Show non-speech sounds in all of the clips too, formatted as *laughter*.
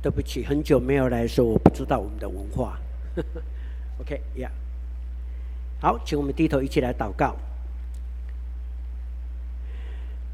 对不起，很久没有来说，我不知道我们的文化。*laughs* OK，Yeah 好，请我们低头一起来祷告。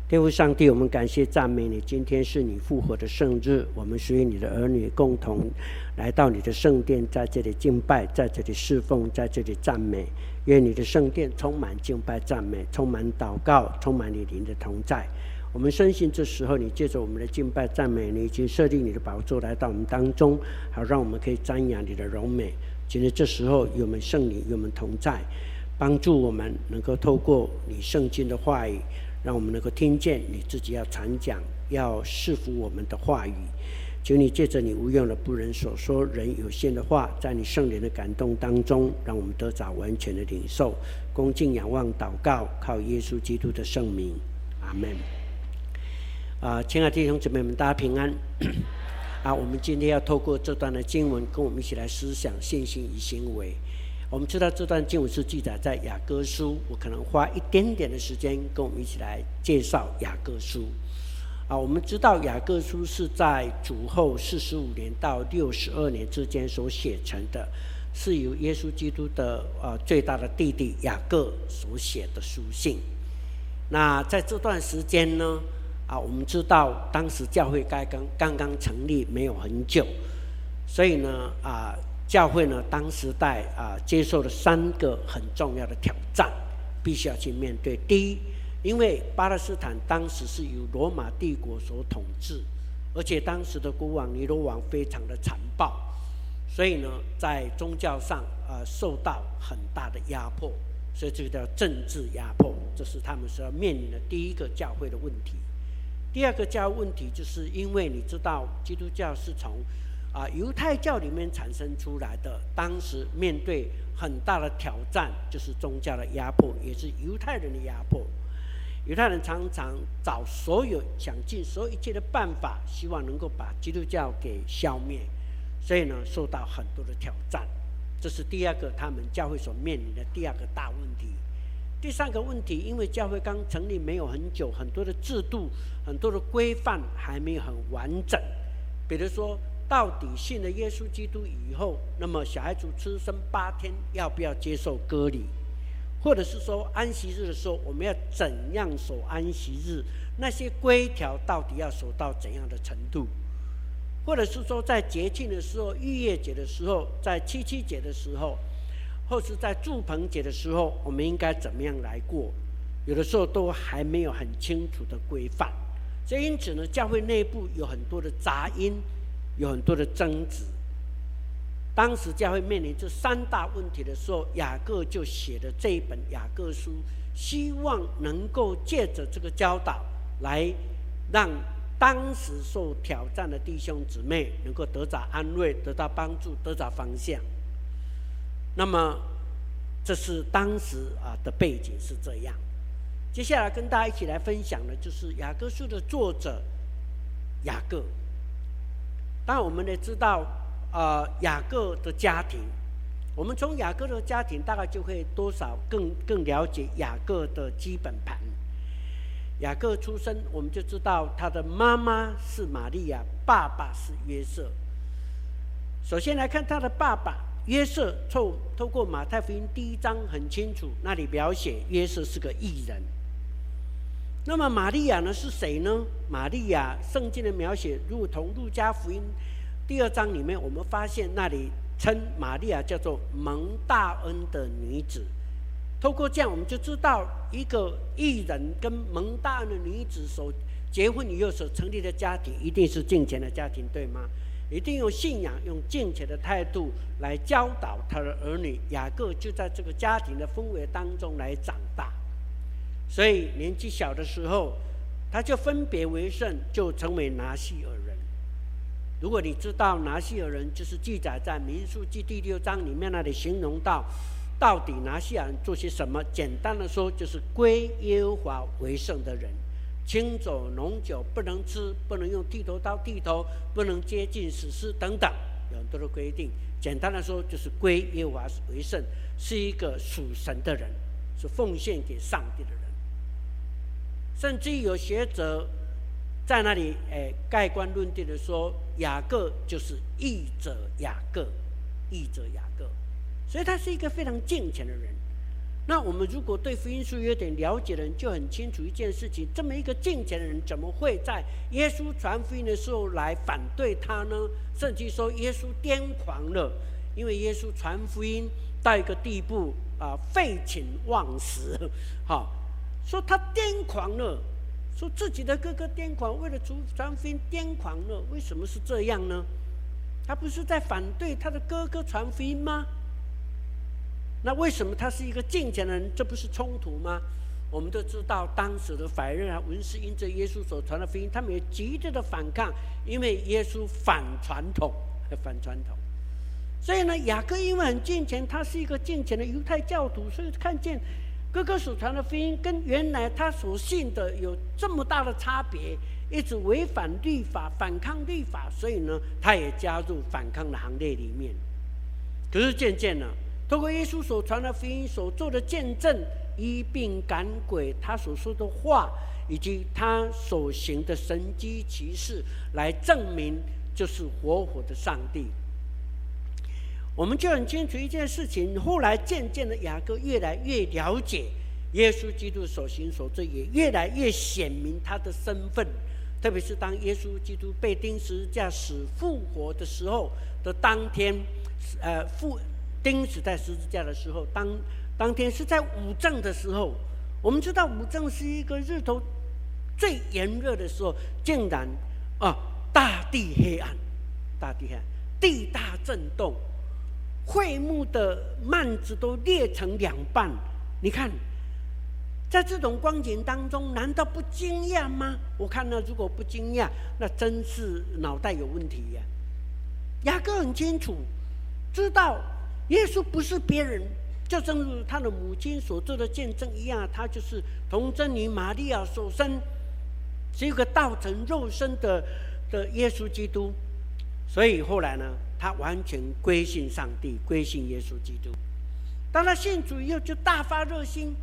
天父上帝，我们感谢赞美你。今天是你复活的圣日，我们属于你的儿女，共同来到你的圣殿，在这里敬拜，在这里侍奉，在这里赞美。愿你的圣殿充满敬拜、赞美，充满祷告，充满你灵的同在。我们深信，这时候你借着我们的敬拜、赞美，你已经设立你的宝座来到我们当中，好让我们可以瞻仰你的荣美。今天这时候，有我们圣灵与我们同在，帮助我们能够透过你圣经的话语。让我们能够听见你自己要传讲、要赐福我们的话语，求你借着你无用的仆人所说人有限的话，在你圣灵的感动当中，让我们得着完全的领受、恭敬仰望、祷告，靠耶稣基督的圣名，阿门。啊，亲爱的弟兄姊妹们，大家平安。啊，我们今天要透过这段的经文，跟我们一起来思想信心与行为。我们知道这段经文是记载在雅各书，我可能花一点点的时间跟我们一起来介绍雅各书。啊，我们知道雅各书是在主后四十五年到六十二年之间所写成的，是由耶稣基督的呃最大的弟弟雅各所写的书信。那在这段时间呢，啊，我们知道当时教会刚刚刚刚成立没有很久，所以呢，啊。教会呢，当时代啊，接受了三个很重要的挑战，必须要去面对。第一，因为巴勒斯坦当时是由罗马帝国所统治，而且当时的国王尼罗王非常的残暴，所以呢，在宗教上啊受到很大的压迫，所以这个叫政治压迫，这是他们所要面临的第一个教会的问题。第二个教问题，就是因为你知道，基督教是从啊，犹太教里面产生出来的，当时面对很大的挑战，就是宗教的压迫，也是犹太人的压迫。犹太人常常找所有想尽所有一切的办法，希望能够把基督教给消灭，所以呢，受到很多的挑战。这是第二个他们教会所面临的第二个大问题。第三个问题，因为教会刚成立没有很久，很多的制度、很多的规范还没有很完整，比如说。到底信了耶稣基督以后，那么小孩子出生八天要不要接受割礼？或者是说安息日的时候，我们要怎样守安息日？那些规条到底要守到怎样的程度？或者是说在节庆的时候、逾越节的时候、在七七节的时候，或是在住棚节的时候，我们应该怎么样来过？有的时候都还没有很清楚的规范，所以因此呢，教会内部有很多的杂音。有很多的争执。当时教会面临这三大问题的时候，雅各就写了这一本《雅各书》，希望能够借着这个教导，来让当时受挑战的弟兄姊妹能够得到安慰、得到帮助、得到方向。那么，这是当时啊的背景是这样。接下来跟大家一起来分享的，就是《雅各书》的作者雅各。当，我们也知道，呃，雅各的家庭，我们从雅各的家庭大概就会多少更更了解雅各的基本盘。雅各出生，我们就知道他的妈妈是玛利亚，爸爸是约瑟。首先来看他的爸爸约瑟，透透过马太福音第一章很清楚，那里描写约瑟是个艺人。那么玛利亚呢是谁呢？玛利亚圣经的描写，如同路加福音第二章里面，我们发现那里称玛利亚叫做蒙大恩的女子。透过这样，我们就知道一个艺人跟蒙大恩的女子所结婚以后所成立的家庭，一定是敬虔的家庭，对吗？一定用信仰、用敬虔的态度来教导他的儿女。雅各就在这个家庭的氛围当中来长大。所以年纪小的时候，他就分别为圣，就成为拿细耳人。如果你知道拿细耳人，就是记载在民数记第六章里面那里形容到，到底拿细耳人做些什么？简单的说，就是归耶和华为圣的人，清酒浓酒不能吃，不能用剃头刀剃头，不能接近死尸等等，有很多的规定。简单的说，就是归耶和华为圣，是一个属神的人，是奉献给上帝的人。甚至有学者在那里诶盖棺论定的说，雅各就是义者雅各，义者雅各，所以他是一个非常敬虔的人。那我们如果对福音书有点了解的人，就很清楚一件事情：这么一个敬虔的人，怎么会在耶稣传福音的时候来反对他呢？甚至说耶稣癫狂了，因为耶稣传福音到一个地步啊，废寝忘食，*laughs* 好，说他癫狂了，说自己的哥哥癫狂，为了传传福音癫狂了。为什么是这样呢？他不是在反对他的哥哥传福音吗？那为什么他是一个敬虔的人？这不是冲突吗？我们都知道，当时的法人啊、文士因着耶稣所传的福音，他们也极力的反抗，因为耶稣反传统，反传统。所以呢，雅各因为很敬虔，他是一个敬虔的犹太教徒，所以看见哥哥所传的福音跟原来他所信的有这么大的差别，一直违反律法、反抗律法，所以呢，他也加入反抗的行列里面。可是渐渐呢。通过耶稣所传的福音所做的见证，医病赶鬼，他所说的话，以及他所行的神迹奇事，来证明就是活活的上帝。我们就很清楚一件事情：后来渐渐的，雅各越来越了解耶稣基督所行所做，也越来越显明他的身份。特别是当耶稣基督被钉十字架死复活的时候的当天，呃，复。钉死在十字架的时候，当当天是在午正的时候，我们知道午正是一个日头最炎热的时候，竟然啊，大地黑暗，大地黑暗，地大震动，会幕的幔子都裂成两半。你看，在这种光景当中，难道不惊讶吗？我看呢，如果不惊讶，那真是脑袋有问题呀。雅各很清楚，知道。耶稣不是别人，就正如他的母亲所做的见证一样，他就是童贞女玛利亚所生，是一个道成肉身的的耶稣基督。所以后来呢，他完全归信上帝，归信耶稣基督。当他信主以后，就大发热心。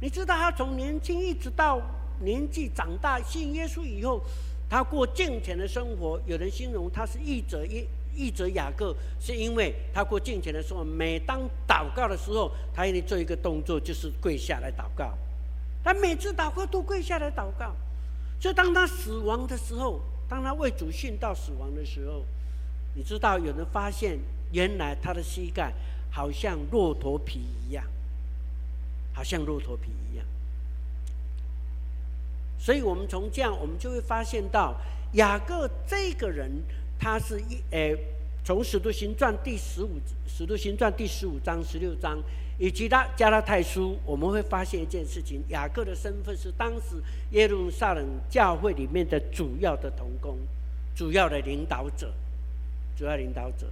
你知道，他从年轻一直到年纪长大，信耶稣以后，他过敬虔的生活。有人形容他是义者耶。译者雅各是因为他过敬虔的时候，每当祷告的时候，他一定做一个动作，就是跪下来祷告。他每次祷告都跪下来祷告。所以当他死亡的时候，当他为主殉道死亡的时候，你知道有人发现，原来他的膝盖好像骆驼皮一样，好像骆驼皮一样。所以我们从这样，我们就会发现到雅各这个人。他是一诶，从《使徒行传》第十五，《使徒行传》第十五章、十六章，以及他加拉太书，我们会发现一件事情：雅各的身份是当时耶路撒冷教会里面的主要的同工，主要的领导者，主要领导者。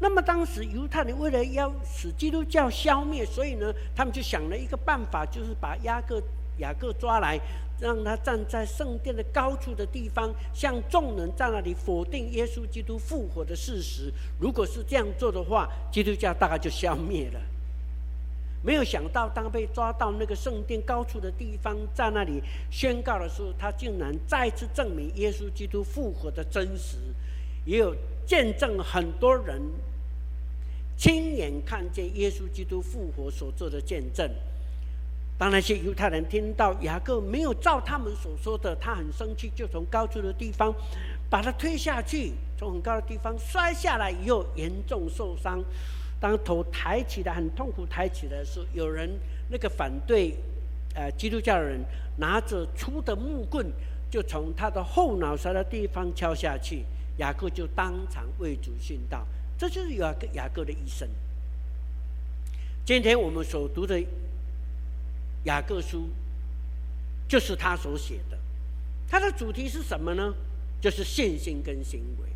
那么当时犹太人为了要使基督教消灭，所以呢，他们就想了一个办法，就是把雅各雅各抓来。让他站在圣殿的高处的地方，向众人在那里否定耶稣基督复活的事实。如果是这样做的话，基督教大概就消灭了。没有想到，当被抓到那个圣殿高处的地方，在那里宣告的时候，他竟然再次证明耶稣基督复活的真实，也有见证很多人亲眼看见耶稣基督复活所做的见证。当那些犹太人听到雅各没有照他们所说的，他很生气，就从高处的地方把他推下去，从很高的地方摔下来以后严重受伤。当头抬起来很痛苦抬起来的时候，有人那个反对呃基督教的人拿着粗的木棍，就从他的后脑勺的地方敲下去，雅各就当场为主殉道。这就是雅各雅各的一生。今天我们所读的。雅各书就是他所写的，他的主题是什么呢？就是信心跟行为。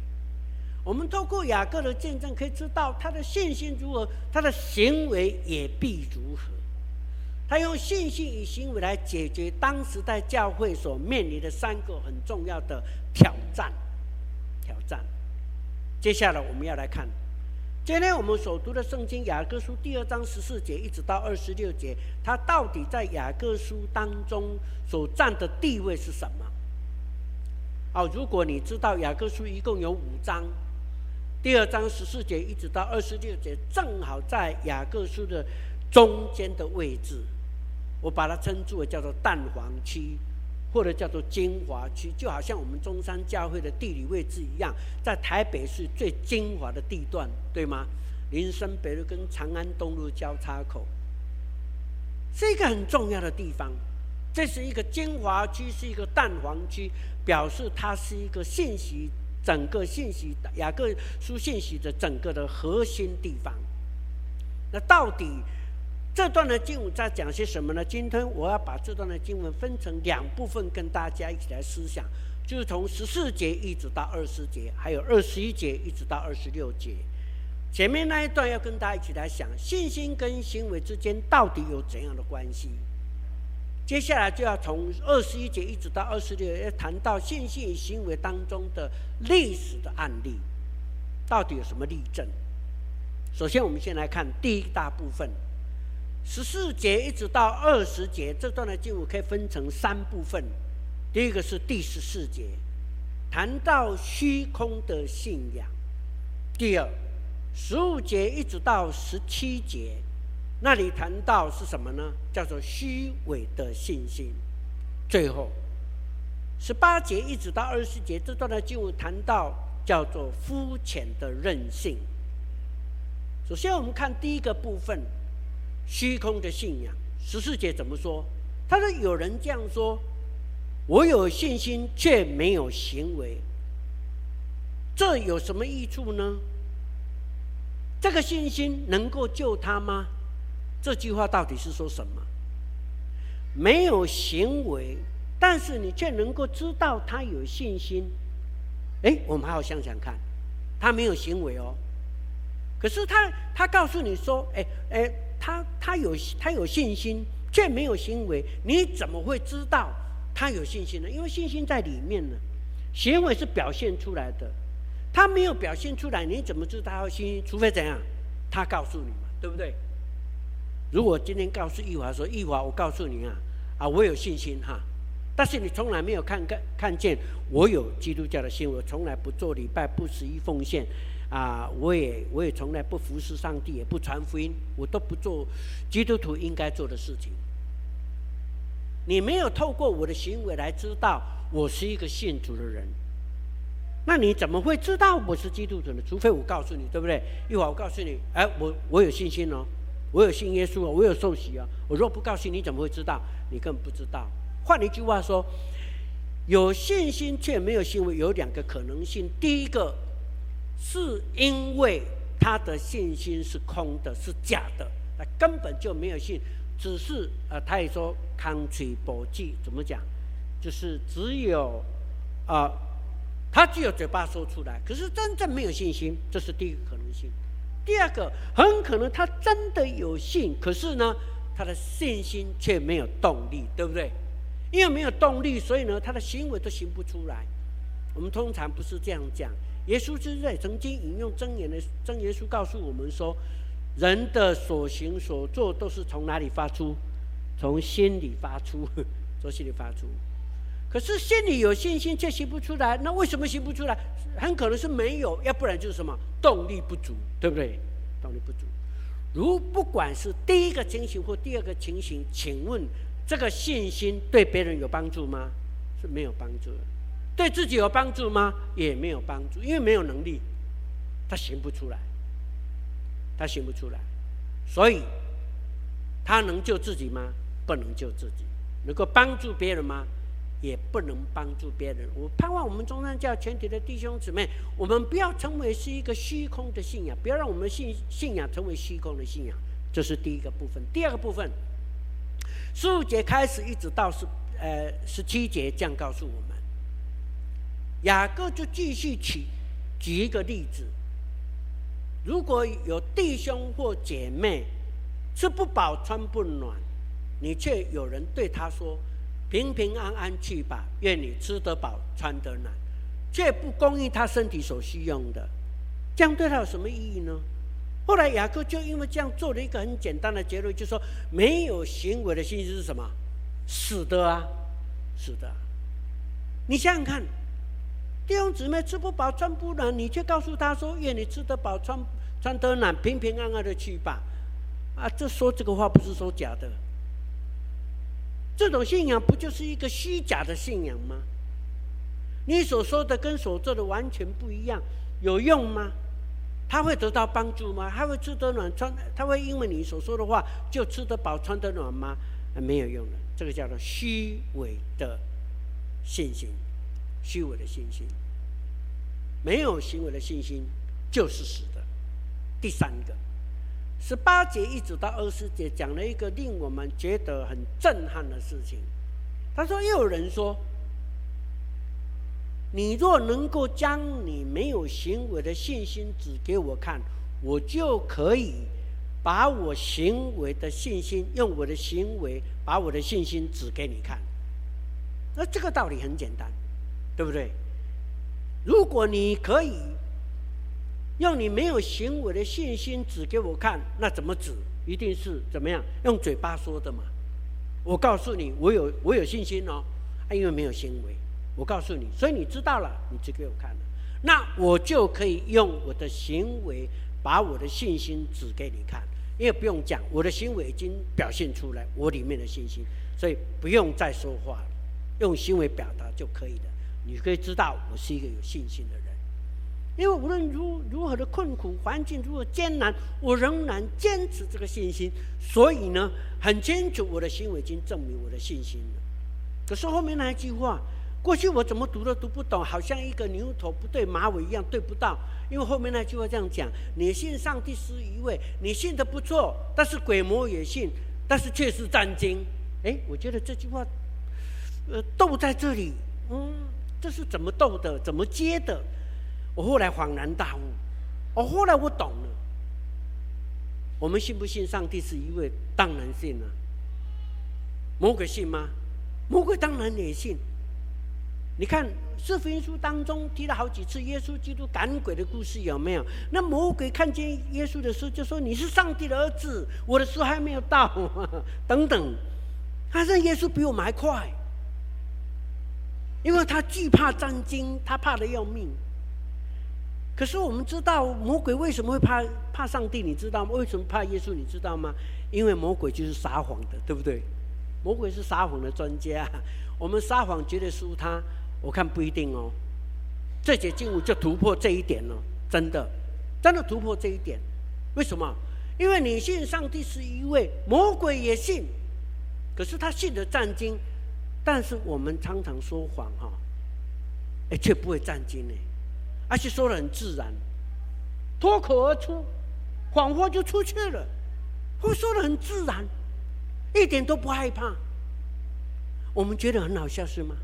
我们透过雅各的见证，可以知道他的信心如何，他的行为也必如何。他用信心与行为来解决当时在教会所面临的三个很重要的挑战。挑战。接下来我们要来看。今天我们所读的圣经雅各书第二章十四节一直到二十六节，它到底在雅各书当中所占的地位是什么？哦，如果你知道雅各书一共有五章，第二章十四节一直到二十六节，正好在雅各书的中间的位置，我把它称之为叫做蛋黄区，或者叫做精华区，就好像我们中山教会的地理位置一样，在台北是最精华的地段，对吗？林森北路跟长安东路交叉口，是一个很重要的地方。这是一个精华区，是一个蛋黄区，表示它是一个信息，整个信息雅各书信息的整个的核心地方。那到底这段的经文在讲些什么呢？今天我要把这段的经文分成两部分，跟大家一起来思想，就是从十四节一直到二十节，还有二十一节一直到二十六节。前面那一段要跟大家一起来想，信心跟行为之间到底有怎样的关系？接下来就要从二十一节一直到二十六，要谈到信心与行为当中的历史的案例，到底有什么例证？首先，我们先来看第一大部分，十四节一直到二十节这段的经文可以分成三部分。第一个是第十四节，谈到虚空的信仰；第二，十五节一直到十七节。那里谈到是什么呢？叫做虚伪的信心。最后，十八节一直到二十节这段的经文谈到叫做肤浅的任性。首先，我们看第一个部分，虚空的信仰。十四节怎么说？他说：“有人这样说，我有信心却没有行为，这有什么益处呢？这个信心能够救他吗？”这句话到底是说什么？没有行为，但是你却能够知道他有信心。哎，我们好好想想看，他没有行为哦，可是他他告诉你说，哎哎，他他有他有信心，却没有行为，你怎么会知道他有信心呢？因为信心在里面呢，行为是表现出来的，他没有表现出来，你怎么知道他有信心？除非怎样，他告诉你嘛，对不对？如果今天告诉义华说：“义华，我告诉你啊，啊，我有信心哈，但是你从来没有看看看见我有基督教的心，我从来不做礼拜，不十一奉献，啊，我也我也从来不服侍上帝，也不传福音，我都不做基督徒应该做的事情。你没有透过我的行为来知道我是一个信主的人，那你怎么会知道我是基督徒呢？除非我告诉你，对不对？一会儿，我告诉你，哎，我我有信心哦。”我有信耶稣啊，我有受洗啊。我若不告诉你，怎么会知道？你根本不知道。换一句话说，有信心却没有行为，有两个可能性。第一个是因为他的信心是空的，是假的，他根本就没有信，只是呃，他也说空嘴保记怎么讲？就是只有啊、呃，他只有嘴巴说出来，可是真正没有信心，这是第一个可能性。第二个，很可能他真的有信，可是呢，他的信心却没有动力，对不对？因为没有动力，所以呢，他的行为都行不出来。我们通常不是这样讲。耶稣之在曾经引用真言的真言书告诉我们说，人的所行所做都是从哪里发出？从心里发出，*laughs* 从心里发出。可是心里有信心却行不出来，那为什么行不出来？很可能是没有，要不然就是什么动力不足，对不对？动力不足。如不管是第一个情形或第二个情形，请问这个信心对别人有帮助吗？是没有帮助的。对自己有帮助吗？也没有帮助，因为没有能力，他行不出来，他行不出来。所以，他能救自己吗？不能救自己。能够帮助别人吗？也不能帮助别人。我盼望我们中山教全体的弟兄姊妹，我们不要成为是一个虚空的信仰，不要让我们信信仰成为虚空的信仰。这是第一个部分。第二个部分，十五节开始一直到十呃十七节，这样告诉我们。雅各就继续举举一个例子：如果有弟兄或姐妹吃不饱穿不暖，你却有人对他说。平平安安去吧，愿你吃得饱，穿得暖，却不供应他身体所需用的，这样对他有什么意义呢？后来雅各就因为这样做了一个很简单的结论，就说没有行为的信心是什么？死的啊，死的。你想想看，弟兄姊妹吃不饱穿不暖，你却告诉他说：“愿你吃得饱穿穿得暖，平平安安的去吧。”啊，这说这个话不是说假的。这种信仰不就是一个虚假的信仰吗？你所说的跟所做的完全不一样，有用吗？他会得到帮助吗？他会吃得暖穿？他会因为你所说的话就吃得饱穿得暖吗？没有用的，这个叫做虚伪的信心，虚伪的信心，没有行为的信心就是死的。第三个，十八节一直到二十节讲了一个令我们觉得很震撼的事情。他说：“又有人说。”你若能够将你没有行为的信心指给我看，我就可以把我行为的信心用我的行为把我的信心指给你看。那这个道理很简单，对不对？如果你可以用你没有行为的信心指给我看，那怎么指？一定是怎么样？用嘴巴说的嘛。我告诉你，我有我有信心哦，因为没有行为。我告诉你，所以你知道了，你指给我看了，那我就可以用我的行为把我的信心指给你看，因为不用讲，我的行为已经表现出来我里面的信心，所以不用再说话了，用行为表达就可以了。你可以知道我是一个有信心的人，因为无论如如何的困苦环境如何艰难，我仍然坚持这个信心，所以呢，很清楚我的行为已经证明我的信心了。可是后面那一句话。过去我怎么读都读不懂，好像一个牛头不对马尾一样对不到。因为后面那句话这样讲：你信上帝是一位，你信的不错，但是鬼魔也信，但是却是战惊。哎，我觉得这句话，呃，斗在这里，嗯，这是怎么斗的？怎么接的？我后来恍然大悟，哦，后来我懂了。我们信不信上帝是一位？当然信了。魔鬼信吗？魔鬼当然也信。你看《四福音书》当中提了好几次耶稣基督赶鬼的故事，有没有？那魔鬼看见耶稣的时候，就说：“你是上帝的儿子，我的时候还没有到。” *laughs* 等等，他认耶稣比我们还快，因为他惧怕战惊，他怕得要命。可是我们知道魔鬼为什么会怕怕上帝？你知道吗？为什么怕耶稣？你知道吗？因为魔鬼就是撒谎的，对不对？魔鬼是撒谎的专家，我们撒谎绝对输他。我看不一定哦，这节经文就突破这一点了，真的，真的突破这一点。为什么？因为你信上帝是一位，魔鬼也信，可是他信的战惊，但是我们常常说谎哈，哎，却不会战惊呢，而且说得很自然，脱口而出，谎话就出去了，会说得很自然，一点都不害怕。我们觉得很好笑是吗？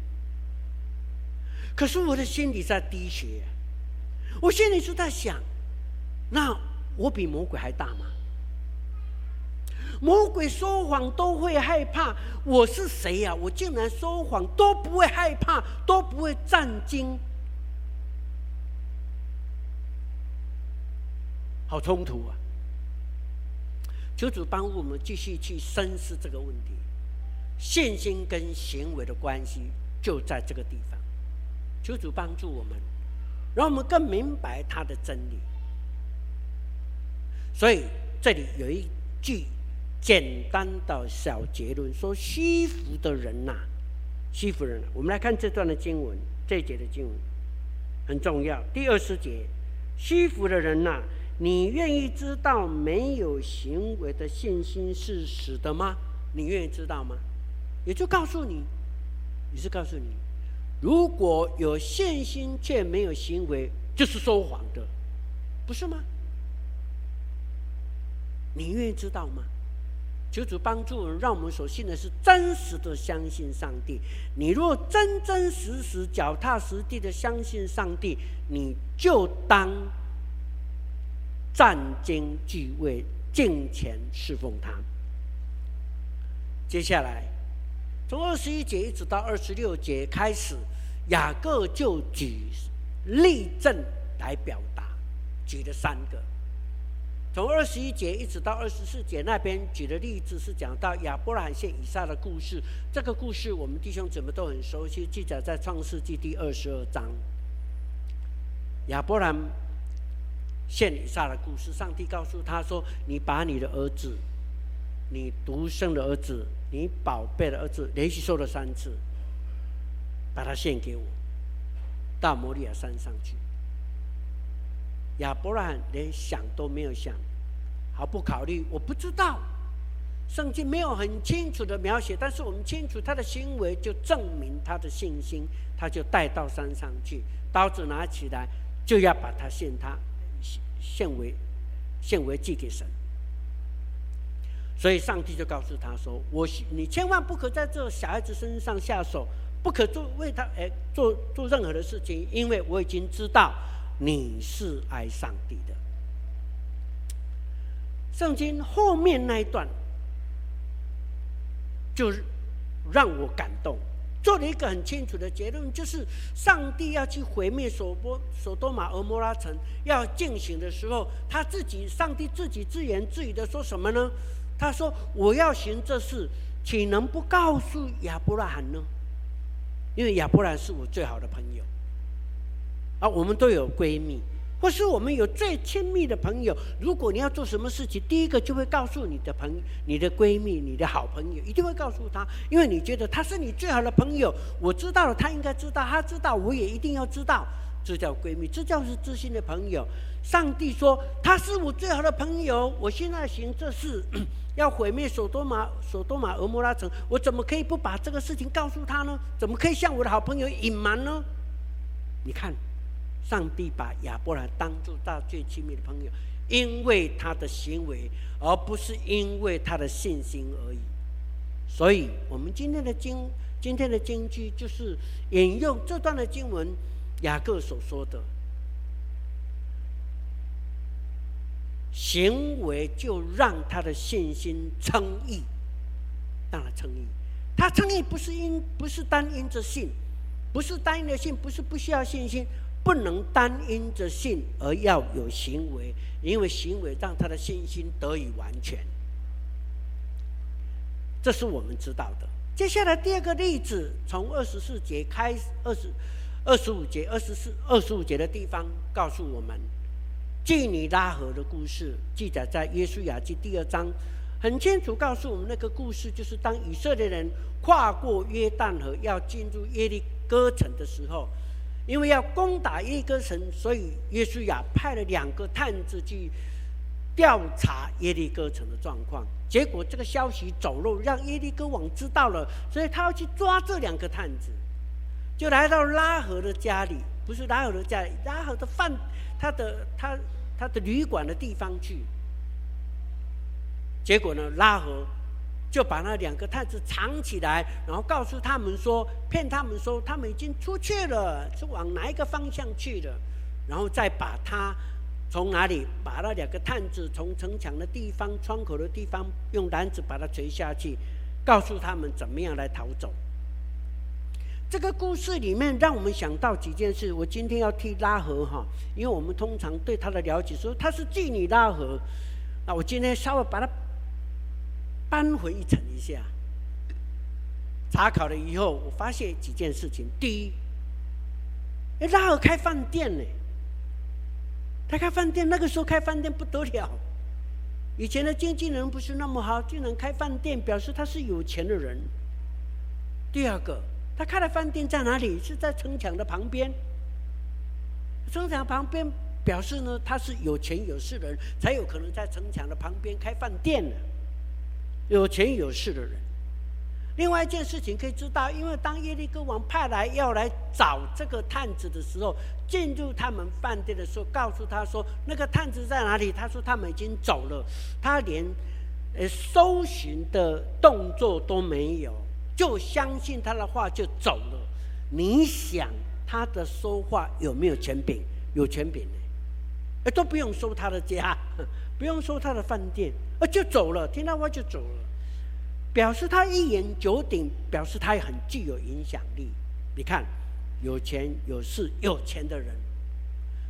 可是我的心里在滴血，我心里是在想，那我比魔鬼还大吗？魔鬼说谎都会害怕，我是谁呀？我竟然说谎都不会害怕，都不会战惊，好冲突啊！求主帮助我们继续去深思这个问题，信心跟行为的关系就在这个地方。求主帮助我们，让我们更明白他的真理。所以这里有一句简单的小结论：说虚浮的人呐、啊，虚浮人。我们来看这段的经文，这一节的经文很重要。第二十节，虚浮的人呐、你愿意知道没有行为的信心是死的吗？你愿意知道吗？也就告诉你，也是告诉你。如果有信心却没有行为，就是说谎的，不是吗？你愿意知道吗？求主帮助我们，让我们所信的是真实的相信上帝。你若真真实实、脚踏实地的相信上帝，你就当战兢惧畏，敬虔侍奉他。接下来，从二十一节一直到二十六节开始。雅各就举例证来表达，举了三个。从二十一节一直到二十四节那边举的例子是讲到亚伯拉罕献以撒的故事。这个故事我们弟兄姊妹都很熟悉，记载在创世纪第二十二章。亚伯兰献以撒的故事，上帝告诉他说：“你把你的儿子，你独生的儿子，你宝贝的儿子，连续说了三次，把他献给我，到摩利亚山上去。”亚伯兰连想都没有想，毫不考虑。我不知道，圣经没有很清楚的描写，但是我们清楚他的行为就证明他的信心。他就带到山上去，刀子拿起来，就要把他献他献为献为祭给神。所以上帝就告诉他说：“我你千万不可在这小孩子身上下手，不可做为他哎做做任何的事情，因为我已经知道。”你是爱上帝的。圣经后面那一段，就让我感动，做了一个很清楚的结论，就是上帝要去毁灭所波、所多玛、俄摩拉城，要进行的时候，他自己，上帝自己自言自语的说什么呢？他说：“我要行这事，岂能不告诉亚伯拉罕呢？因为亚伯拉罕是我最好的朋友。”啊，我们都有闺蜜，或是我们有最亲密的朋友。如果你要做什么事情，第一个就会告诉你的朋、你的闺蜜、你的好朋友，一定会告诉他，因为你觉得他是你最好的朋友。我知道了，他应该知道，他知道，我也一定要知道。这叫闺蜜，这叫是知心的朋友。上帝说他是我最好的朋友，我现在行这事，要毁灭所多玛、所多玛、俄摩拉城，我怎么可以不把这个事情告诉他呢？怎么可以向我的好朋友隐瞒呢？你看。上帝把亚伯兰当作他最亲密的朋友，因为他的行为，而不是因为他的信心而已。所以，我们今天的经，今天的经句就是引用这段的经文，雅各所说的，行为就让他的信心称义，当然称义。他称义不是因，不是单因着信，不是单因着信，不是不需要信心。不能单因着信而要有行为，因为行为让他的信心得以完全。这是我们知道的。接下来第二个例子，从二十四节开始，二十二十五节、二十四、二十五节的地方告诉我们，妓女拉合的故事，记载在耶稣雅记第二章，很清楚告诉我们那个故事，就是当以色列人跨过约旦河要进入耶利哥城的时候。因为要攻打耶利哥城，所以约书亚派了两个探子去调查耶利哥城的状况。结果这个消息走漏，让耶利哥王知道了，所以他要去抓这两个探子，就来到拉合的家里，不是拉合的家里，拉合的饭，他的他他的旅馆的地方去。结果呢，拉合。就把那两个探子藏起来，然后告诉他们说，骗他们说他们已经出去了，是往哪一个方向去了，然后再把他从哪里把那两个探子从城墙的地方、窗口的地方用篮子把他垂下去，告诉他们怎么样来逃走。这个故事里面让我们想到几件事。我今天要替拉合哈，因为我们通常对他的了解说他是妓女拉合，那我今天稍微把它。扳回一城一下，查考了以后，我发现几件事情。第一，哎，拉合开饭店呢？他开饭店，那个时候开饭店不得了。以前的经济能力不是那么好，竟然开饭店，表示他是有钱的人。第二个，他开的饭店在哪里？是在城墙的旁边。城墙旁边表示呢，他是有钱有势的人，才有可能在城墙的旁边开饭店呢。有钱有势的人。另外一件事情可以知道，因为当耶利哥王派来要来找这个探子的时候，进入他们饭店的时候，告诉他说那个探子在哪里？他说他们已经走了，他连呃搜寻的动作都没有，就相信他的话就走了。你想他的说话有没有权柄？有权柄呢？都不用收他的家，不用收他的饭店。呃，就走了，听到话就走了，表示他一言九鼎，表示他也很具有影响力。你看，有钱有势有钱的人，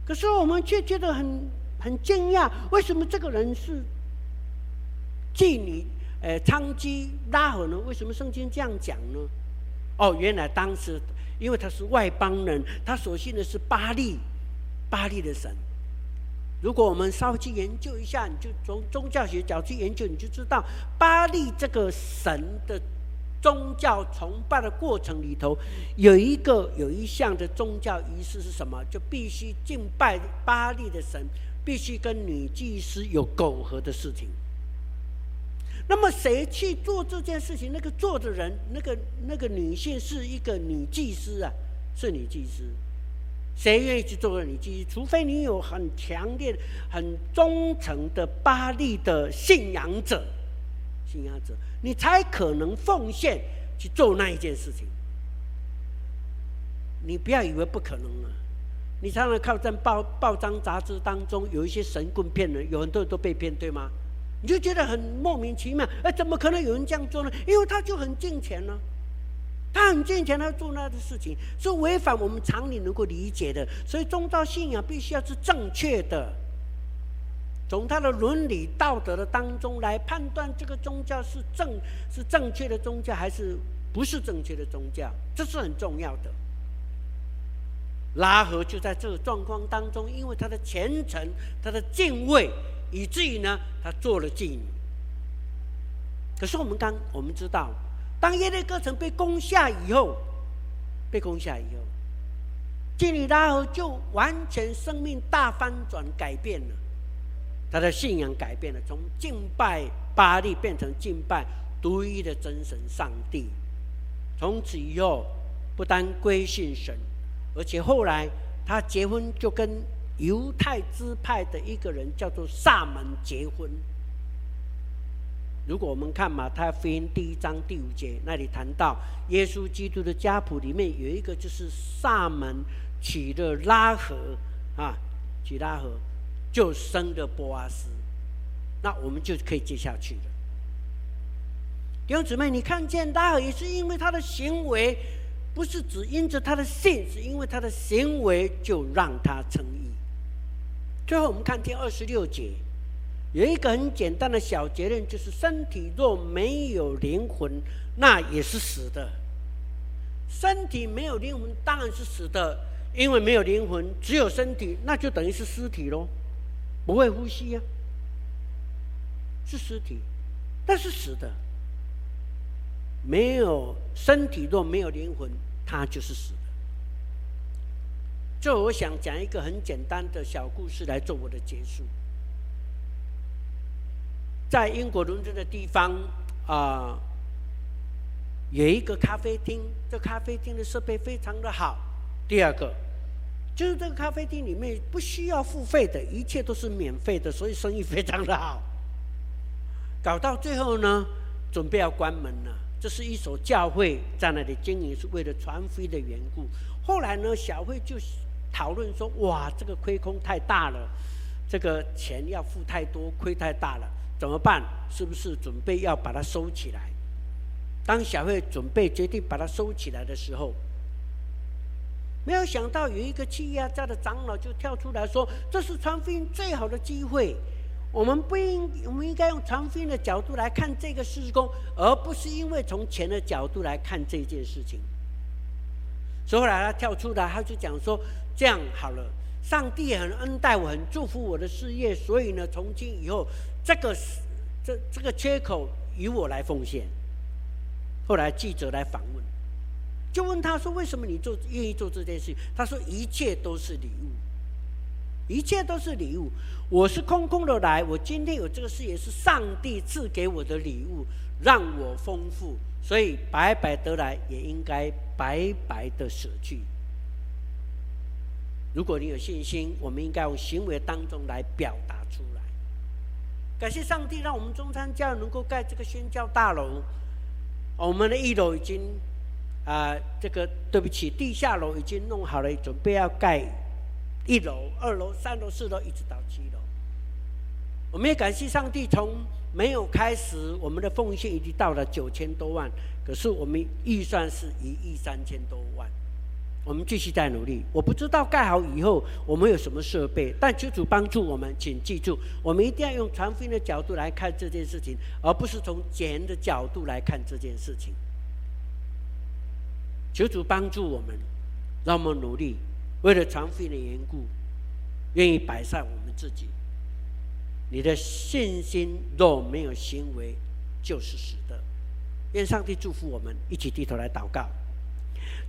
可是我们却觉得很很惊讶，为什么这个人是妓女？呃，娼妓拉合呢？为什么圣经这样讲呢？哦，原来当时因为他是外邦人，他所信的是巴力，巴力的神。如果我们稍微去研究一下，你就从宗教学角度去研究，你就知道巴利这个神的宗教崇拜的过程里头，有一个有一项的宗教仪式是什么？就必须敬拜巴利的神，必须跟女祭司有苟合的事情。那么谁去做这件事情？那个做的人，那个那个女性是一个女祭司啊，是女祭司。谁愿意去做个女祭司？除非你有很强烈、很忠诚的巴利的信仰者，信仰者，你才可能奉献去做那一件事情。你不要以为不可能啊！你常常看在报报章杂志当中，有一些神棍骗人，有很多人都被骗，对吗？你就觉得很莫名其妙，哎，怎么可能有人这样做呢？因为他就很敬虔呢。他很坚强，他做那的事情是违反我们常理能够理解的，所以宗教信仰必须要是正确的，从他的伦理道德的当中来判断这个宗教是正是正确的宗教还是不是正确的宗教，这是很重要的。拉合就在这个状况当中，因为他的虔诚，他的敬畏，以至于呢，他做了妓女。可是我们刚我们知道。当耶利哥城被攻下以后，被攻下以后，基里拉合就完全生命大翻转，改变了，他的信仰改变了，从敬拜巴力变成敬拜独一的真神上帝。从此以后，不但归信神，而且后来他结婚就跟犹太支派的一个人叫做撒门结婚。如果我们看马太福音第一章第五节，那里谈到耶稣基督的家谱里面有一个就是撒门娶了拉合啊，娶拉合就生了波阿斯，那我们就可以接下去了。弟兄姊妹，你看见拉合也是因为他的行为，不是只因着他的信，是因为他的行为就让他称义。最后我们看第二十六节。有一个很简单的小结论，就是身体若没有灵魂，那也是死的。身体没有灵魂，当然是死的，因为没有灵魂，只有身体，那就等于是尸体喽，不会呼吸呀，是尸体，但是死的。没有身体若没有灵魂，它就是死的。最后，我想讲一个很简单的小故事来做我的结束。在英国伦敦的地方啊、有一个咖啡厅，这咖啡厅的设备非常的好。第二个，就是这个咖啡厅里面不需要付费的，一切都是免费的，所以生意非常的好。搞到最后呢，准备要关门了。这是一所教会在那里经营，是为了传福音的缘故。后来呢，小会就讨论说：“哇，这个亏空太大了，这个钱要付太多，亏太大了。”怎么办？是不是准备要把它收起来？当小慧准备决定把它收起来的时候，没有想到有一个企业家的长老就跳出来说：“这是传福音最好的机会，我们不应，我们应该用传福音的角度来看这个事工，而不是因为从钱的角度来看这件事情。”所以后来他跳出来，他就讲说：“这样好了，上帝很恩待我，很祝福我的事业，所以呢，从今以后。”这个这这个缺口由我来奉献。后来记者来访问，就问他说：“为什么你做愿意做这件事？”他说：“一切都是礼物，一切都是礼物。我是空空的来，我今天有这个事业是上帝赐给我的礼物，让我丰富，所以白白得来也应该白白的舍去。如果你有信心，我们应该用行为当中来表达出来。”感谢上帝，让我们中山教能够盖这个宣教大楼。我们的一楼已经啊、这个对不起，地下楼已经弄好了，准备要盖一楼、二楼、三楼、四楼，一直到七楼。我们也感谢上帝，从没有开始，我们的奉献已经到了九千多万，可是我们预算是一亿三千多万。我们继续在努力。我不知道盖好以后我们有什么设备，但求主帮助我们。请记住，我们一定要用传福音的角度来看这件事情，而不是从钱的角度来看这件事情。求主帮助我们，让我们努力，为了传福音的缘故，愿意摆上我们自己。你的信心若没有行为，就是死的。愿上帝祝福我们，一起低头来祷告。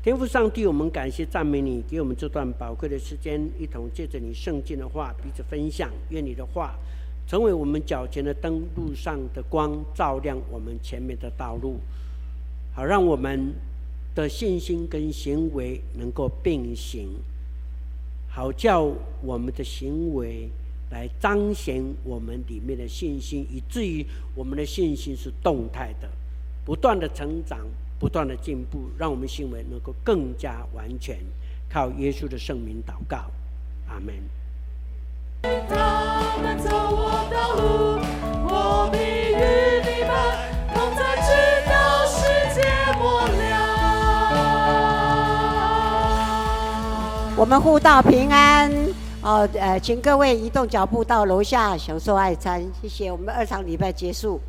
天父上帝，我们感谢赞美你，给我们这段宝贵的时间，一同借着你圣经的话彼此分享。愿你的话成为我们脚前的灯，路上的光，照亮我们前面的道路，好让我们的信心跟行为能够并行，好叫我们的行为来彰显我们里面的信心，以至于我们的信心是动态的，不断的成长。不断的进步，让我们行为能够更加完全。靠耶稣的圣名祷告，阿门。我，们同在，直到世界末了。我们互道平安哦，呃，请各位移动脚步到楼下享受爱餐，谢谢。我们二场礼拜结束。